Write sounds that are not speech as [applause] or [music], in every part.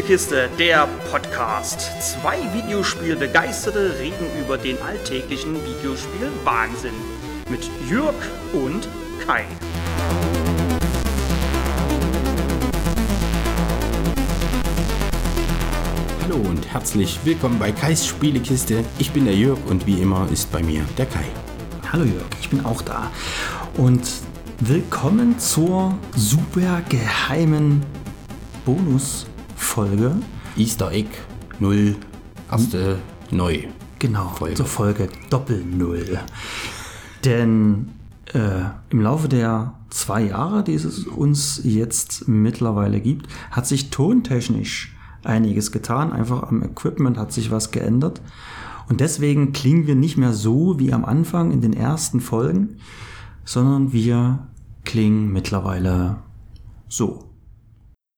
Spielekiste, der Podcast. Zwei Videospielbegeisterte reden über den alltäglichen Videospiel-Wahnsinn. Mit Jürg und Kai. Hallo und herzlich willkommen bei Kais Spielekiste. Ich bin der Jörg und wie immer ist bei mir der Kai. Hallo Jörg, ich bin auch da. Und willkommen zur super geheimen Bonusfolge. Easter Egg 0, erste neu. Genau, Folge. zur Folge Doppel Null. Denn äh, im Laufe der zwei Jahre, die es uns jetzt mittlerweile gibt, hat sich tontechnisch einiges getan. Einfach am Equipment hat sich was geändert. Und deswegen klingen wir nicht mehr so wie am Anfang in den ersten Folgen, sondern wir klingen mittlerweile so.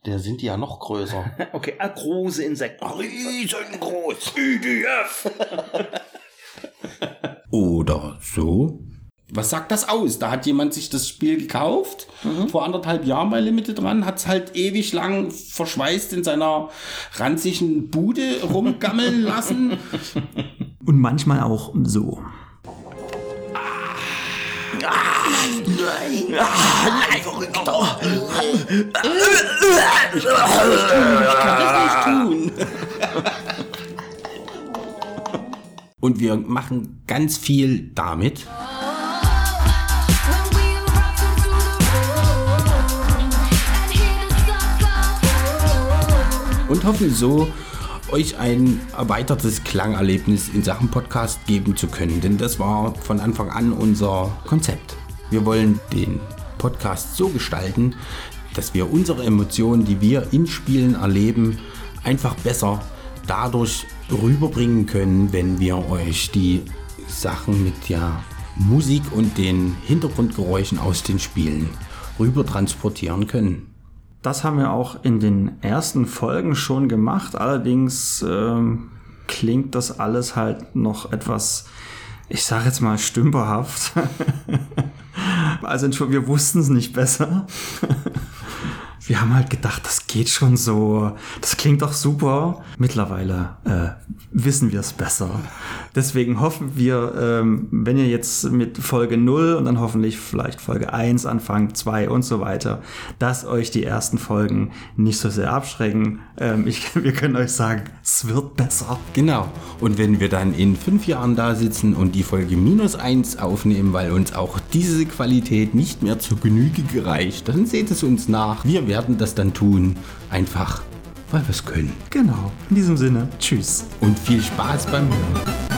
Der sind die ja noch größer. [laughs] Okay, äh, große Insekten. Riesengroß. IDF. [laughs] Oder so. Was sagt das aus? Da hat jemand sich das Spiel gekauft, vor anderthalb Jahren bei Limited dran, hat es halt ewig lang verschweißt in seiner ranzigen Bude rumgammeln lassen. [laughs] Und manchmal auch so. Und wir machen ganz viel damit. Und hoffen so, euch ein erweitertes Klangerlebnis in Sachen Podcast geben zu können. Denn das war von Anfang an unser Konzept. Wir wollen den Podcast so gestalten, dass wir unsere Emotionen, die wir in Spielen erleben, einfach besser dadurch rüberbringen können, wenn wir euch die Sachen mit der Musik und den Hintergrundgeräuschen aus den Spielen rüber transportieren können. Das haben wir auch in den ersten Folgen schon gemacht. Allerdings ähm, klingt das alles halt noch etwas, ich sage jetzt mal, stümperhaft. [laughs] also wir wussten es nicht besser. Wir haben halt gedacht, das geht schon so. Das klingt doch super. Mittlerweile äh, wissen wir es besser. Deswegen hoffen wir, ähm, wenn ihr jetzt mit Folge 0 und dann hoffentlich vielleicht Folge 1 anfangt, 2 und so weiter, dass euch die ersten Folgen nicht so sehr abschrecken. Ähm, ich, [laughs] wir können euch sagen, es wird besser. Genau. Und wenn wir dann in fünf Jahren da sitzen und die Folge minus eins aufnehmen, weil uns auch diese Qualität nicht mehr zur Genüge gereicht, dann seht es uns nach. Wir werden das dann tun. Einfach, weil wir es können. Genau. In diesem Sinne, tschüss. Und viel Spaß beim Hören.